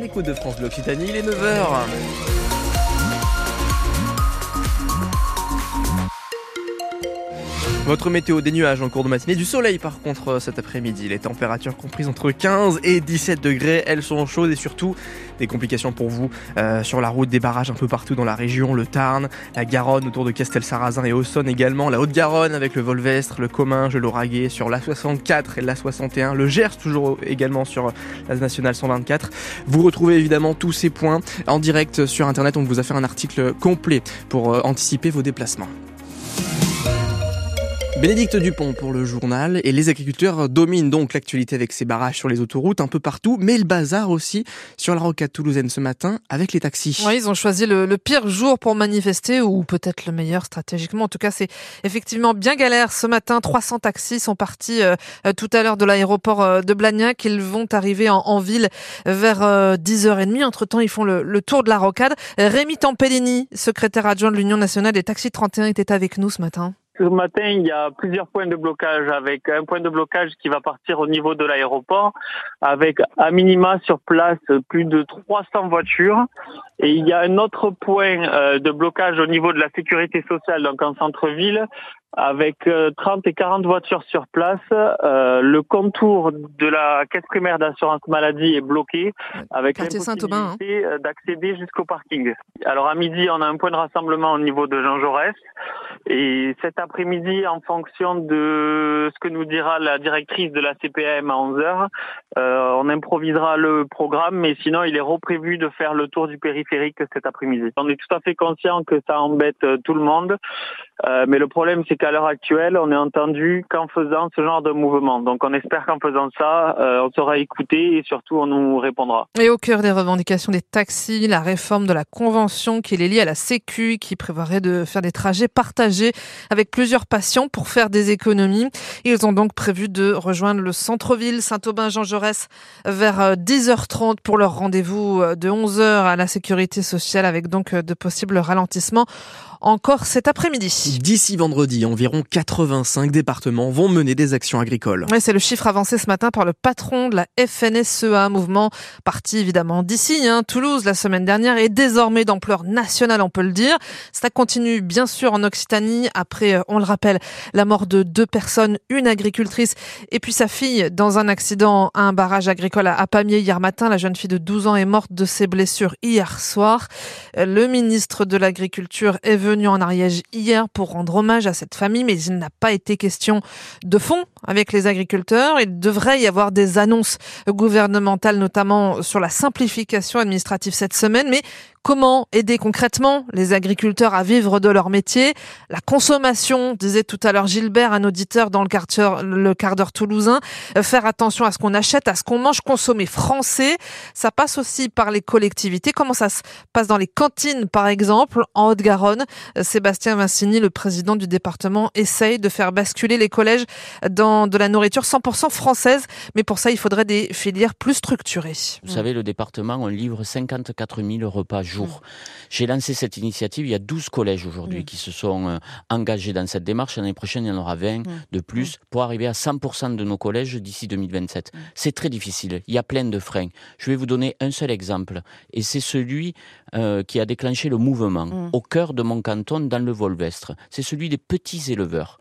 L'écoute de France Bleu Occitanie, il est 9h. Votre météo des nuages en cours de matinée, du soleil par contre euh, cet après-midi. Les températures comprises entre 15 et 17 degrés, elles sont chaudes et surtout des complications pour vous euh, sur la route, des barrages un peu partout dans la région, le Tarn, la Garonne autour de Castel-Sarrazin et Auxonne également, la Haute-Garonne avec le Volvestre, le Comminges, le Lauragais sur la 64 et la 61, le Gers toujours également sur la nationale 124. Vous retrouvez évidemment tous ces points en direct sur internet. On vous a fait un article complet pour euh, anticiper vos déplacements. Bénédicte Dupont pour le journal et les agriculteurs dominent donc l'actualité avec ces barrages sur les autoroutes un peu partout, mais le bazar aussi sur la rocade toulousaine ce matin avec les taxis. Oui, ils ont choisi le, pire jour pour manifester ou peut-être le meilleur stratégiquement. En tout cas, c'est effectivement bien galère. Ce matin, 300 taxis sont partis euh, tout à l'heure de l'aéroport euh, de Blagnac. Ils vont arriver en, en ville vers euh, 10h30. Entre-temps, ils font le, le, tour de la rocade. Rémi Tampellini, secrétaire adjoint de l'Union nationale des taxis 31, était avec nous ce matin. Ce matin, il y a plusieurs points de blocage avec un point de blocage qui va partir au niveau de l'aéroport avec à minima sur place plus de 300 voitures. Et il y a un autre point euh, de blocage au niveau de la sécurité sociale donc en centre-ville avec 30 et 40 voitures sur place. Euh, le contour de la caisse primaire d'assurance maladie est bloqué avec hein. l'impossibilité hein. d'accéder jusqu'au parking. Alors à midi, on a un point de rassemblement au niveau de Jean Jaurès et cet après-midi, en fonction de ce que nous dira la directrice de la CPM à 11h, euh, on improvisera le programme, mais sinon il est reprévu de faire le tour du périphérique cet après-midi. On est tout à fait conscient que ça embête tout le monde, euh, mais le problème c'est qu'à l'heure actuelle, on est entendu qu'en faisant ce genre de mouvement. Donc on espère qu'en faisant ça, euh, on sera écouté et surtout on nous répondra. Et au cœur des revendications des taxis, la réforme de la convention qui est liée à la Sécu, qui prévoirait de faire des trajets partagés avec plusieurs patients pour faire des économies. Ils ont donc prévu de rejoindre le centre-ville Saint-Aubin-Jean Jaurès vers 10h30 pour leur rendez-vous de 11h à la sécurité sociale avec donc de possibles ralentissements encore cet après-midi. D'ici vendredi, environ 85 départements vont mener des actions agricoles. Ouais, c'est le chiffre avancé ce matin par le patron de la FNSEA, mouvement parti évidemment d'ici, hein, Toulouse la semaine dernière et désormais d'ampleur nationale, on peut le dire. Ça continue bien sûr en Occitanie après, on le rappelle, la mort de deux personnes, une agricultrice et puis sa fille dans un accident à un barrage agricole à Pamiers hier matin. La jeune fille de 12 ans est morte de ses blessures hier soir. Le ministre de l'Agriculture est venu en Ariège hier pour rendre hommage à cette famille, mais il n'a pas été question de fond avec les agriculteurs. Il devrait y avoir des annonces gouvernementales, notamment sur la simplification administrative cette semaine, mais Comment aider concrètement les agriculteurs à vivre de leur métier? La consommation, disait tout à l'heure Gilbert, un auditeur dans le quart le quart d'heure toulousain. Euh, faire attention à ce qu'on achète, à ce qu'on mange, consommer français. Ça passe aussi par les collectivités. Comment ça se passe dans les cantines, par exemple, en Haute-Garonne? Sébastien Vincini, le président du département, essaye de faire basculer les collèges dans de la nourriture 100% française. Mais pour ça, il faudrait des filières plus structurées. Vous savez, le département, on livre 54 000 repas jour. J'ai lancé cette initiative, il y a 12 collèges aujourd'hui mmh. qui se sont euh, engagés dans cette démarche. L'année prochaine, il y en aura 20 mmh. de plus pour arriver à 100% de nos collèges d'ici 2027. Mmh. C'est très difficile, il y a plein de freins. Je vais vous donner un seul exemple, et c'est celui euh, qui a déclenché le mouvement au cœur de mon canton dans le Volvestre. C'est celui des petits éleveurs.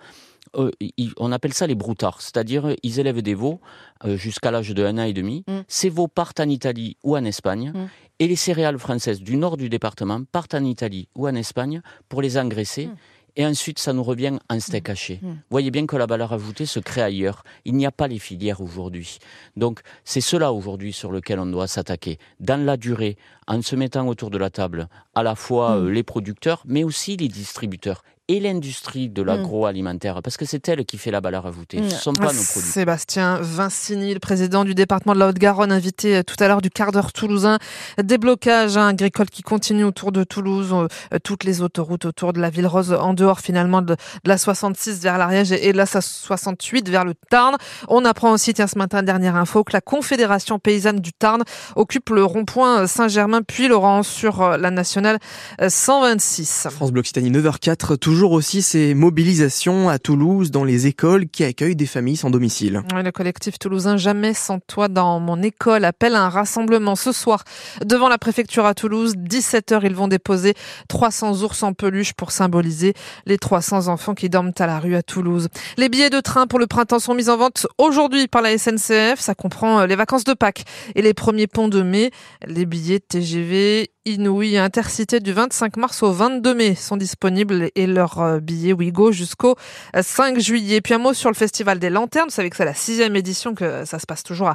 Euh, on appelle ça les broutards, c'est-à-dire ils élèvent des veaux euh, jusqu'à l'âge de un an et demi. Mm. Ces veaux partent en Italie ou en Espagne, mm. et les céréales françaises du nord du département partent en Italie ou en Espagne pour les engraisser. Mm. Et ensuite, ça nous revient en steak haché. Vous voyez bien que la valeur ajoutée se crée ailleurs. Il n'y a pas les filières aujourd'hui. Donc, c'est cela aujourd'hui sur lequel on doit s'attaquer. Dans la durée, en se mettant autour de la table, à la fois euh, les producteurs, mais aussi les distributeurs et l'industrie de l'agroalimentaire, parce que c'est elle qui fait la valeur ajoutée. Ce ne sont pas nos produits. Sébastien Vincini, le président du département de la Haute-Garonne, invité euh, tout à l'heure du quart d'heure toulousain. Déblocage hein, agricole qui continue autour de Toulouse, euh, toutes les autoroutes autour de la ville rose, en dehors finalement de, la 66 vers l'Ariège et de la 68 vers le Tarn. On apprend aussi, tiens, ce matin, dernière info, que la Confédération paysanne du Tarn occupe le rond-point Saint-Germain puis Laurent sur euh, la nationale 126. France Bloc Occitanie 9h04, toujours toujours aussi ces mobilisations à Toulouse dans les écoles qui accueillent des familles sans domicile. le collectif toulousain Jamais sans toi dans mon école appelle à un rassemblement ce soir devant la préfecture à Toulouse. 17h, ils vont déposer 300 ours en peluche pour symboliser les 300 enfants qui dorment à la rue à Toulouse. Les billets de train pour le printemps sont mis en vente aujourd'hui par la SNCF. Ça comprend euh, les vacances de Pâques et les premiers ponts de mai. Les billets TGV, Inouï Intercité du 25 mars au 22 mai sont disponibles et leurs euh, billets Ouigo jusqu'au 5 euh, juillet. Puis un mot sur le Festival des Lanternes. Vous savez que c'est la sixième édition, que ça se passe toujours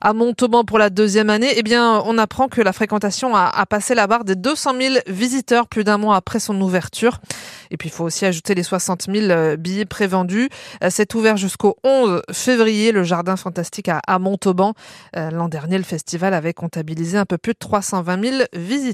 à, Montauban pour la deuxième année. Eh bien, on apprend que la fréquentation a, passé la barre des 200 000 visiteurs plus d'un mois après son ouverture. Et puis, il faut aussi ajouter les 60 000 euh, billets prévendus. C'est ouvert jusqu'au 11 février, le Jardin Fantastique à Montauban. L'an dernier, le festival avait comptabilisé un peu plus de 320 000 visiteurs.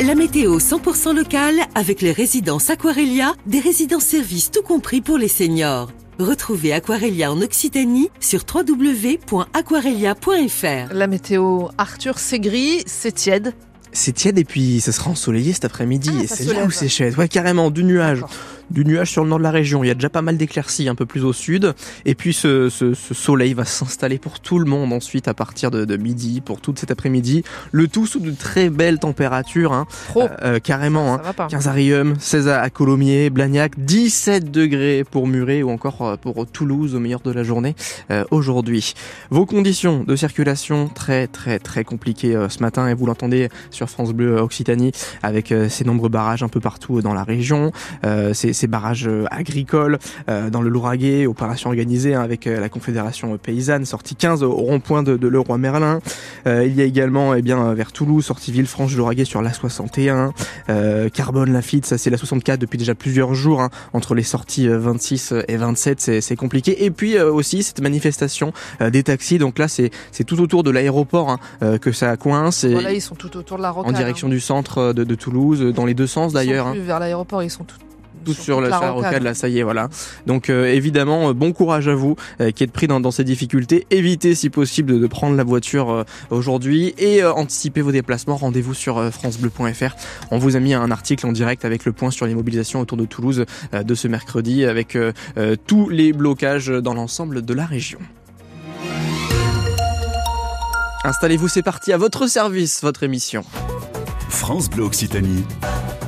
La météo 100% locale avec les résidences Aquarelia, des résidences services tout compris pour les seniors. Retrouvez Aquarelia en Occitanie sur www.aquarelia.fr. La météo, Arthur, c'est gris, c'est tiède. C'est tiède et puis ça sera ensoleillé cet après-midi. Ah, et c'est là où c'est chouette. Ouais, carrément, du nuage du nuage sur le nord de la région. Il y a déjà pas mal d'éclaircies un peu plus au sud. Et puis ce, ce, ce soleil va s'installer pour tout le monde ensuite à partir de, de midi, pour toute cet après-midi. Le tout sous de très belles températures. Hein. Euh, euh, carrément. Ça, hein. 15 à Rium, 16 à Colomiers, Blagnac, 17 degrés pour Muret ou encore euh, pour Toulouse au meilleur de la journée euh, aujourd'hui. Vos conditions de circulation très très très compliquées euh, ce matin et vous l'entendez sur France Bleu Occitanie avec ces nombreux barrages un peu partout dans la région. c'est ces barrages euh, agricoles euh, dans le Lauragais, opération organisée hein, avec euh, la Confédération paysanne, sortie 15 au rond-point de, de Leroy Merlin. il y a également eh bien vers Toulouse, sortie Villefranche du Lauragais sur la 61, Carbone Lafitte, ça c'est la 64 depuis déjà plusieurs jours hein, entre les sorties 26 et 27, c'est compliqué. Et puis aussi cette manifestation des taxis, donc là c'est tout autour de l'aéroport hein, que ça coince. Et voilà, ils sont tout autour de la rocade, En direction du centre de, de Toulouse, dans les deux sens d'ailleurs. Vers l'aéroport, ils sont tout tout sur, le rocade, là, ça y est, voilà. Donc euh, évidemment, euh, bon courage à vous euh, qui êtes pris dans, ces difficultés. Évitez si possible de, prendre la voiture aujourd'hui et anticipez vos déplacements. Rendez-vous sur francebleu.fr. On vous a mis un article en direct avec le point sur les mobilisations autour de Toulouse de ce mercredi avec tous les blocages dans l'ensemble de la région. Installez-vous, c'est parti à votre service, votre émission. France Bleu Occitanie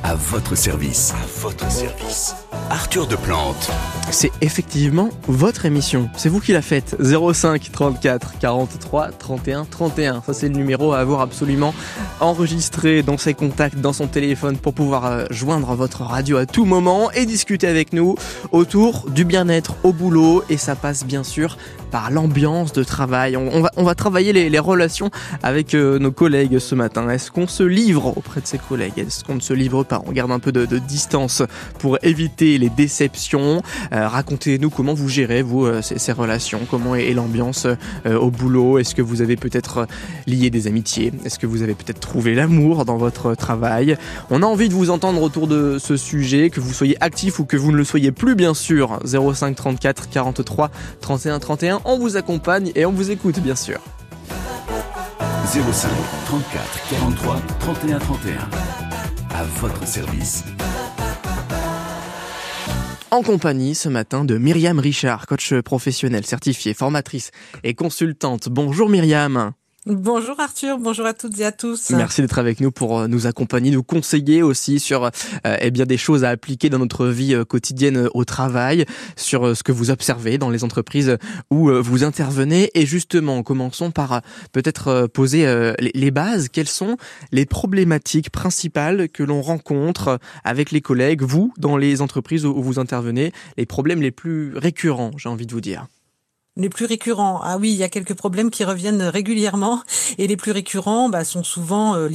à votre service. À votre service. Arthur de Plante. C'est effectivement votre émission. C'est vous qui la faites. 05 34 43 31 31. Ça, c'est le numéro à avoir absolument enregistré dans ses contacts, dans son téléphone pour pouvoir euh, joindre votre radio à tout moment et discuter avec nous autour du bien-être au boulot. Et ça passe bien sûr par l'ambiance de travail. On, va, on va travailler les, relations avec euh, nos collègues ce matin. Est-ce qu'on se livre auprès de ses collègues? Est-ce qu'on ne se livre pas? On garde un peu de, distance pour éviter les déceptions. Euh, racontez-nous comment vous gérez, vous, euh, ces, relations. Comment est, l'ambiance au boulot Est-ce que vous avez peut-être lié des amitiés? Est-ce que vous avez peut-être trouvé l'amour dans votre travail? On a envie de vous entendre autour de ce sujet, que vous soyez actif ou que vous ne le soyez plus, bien sûr. 05 34 43 31 31 on vous accompagne et on vous écoute bien sûr. 05 34 43 31 31. À votre service. En compagnie ce matin de Myriam Richard, coach professionnel certifié, formatrice et consultante. Bonjour Myriam. Bonjour Arthur, bonjour à toutes et à tous. Merci d'être avec nous pour euh, nous accompagner, nous conseiller aussi sur euh, eh bien des choses à appliquer dans notre vie euh, quotidienne au travail, sur ce que vous observez dans les entreprises où vous intervenez. Et justement, commençons par peut-être poser les bases. Quelles sont les problématiques principales que l'on rencontre avec les collègues, vous, dans les entreprises où vous intervenez, les problèmes les plus récurrents, j'ai envie de vous dire les plus récurrents. Ah oui, il y a quelques problèmes qui reviennent régulièrement et les plus récurrents bah, sont souvent euh,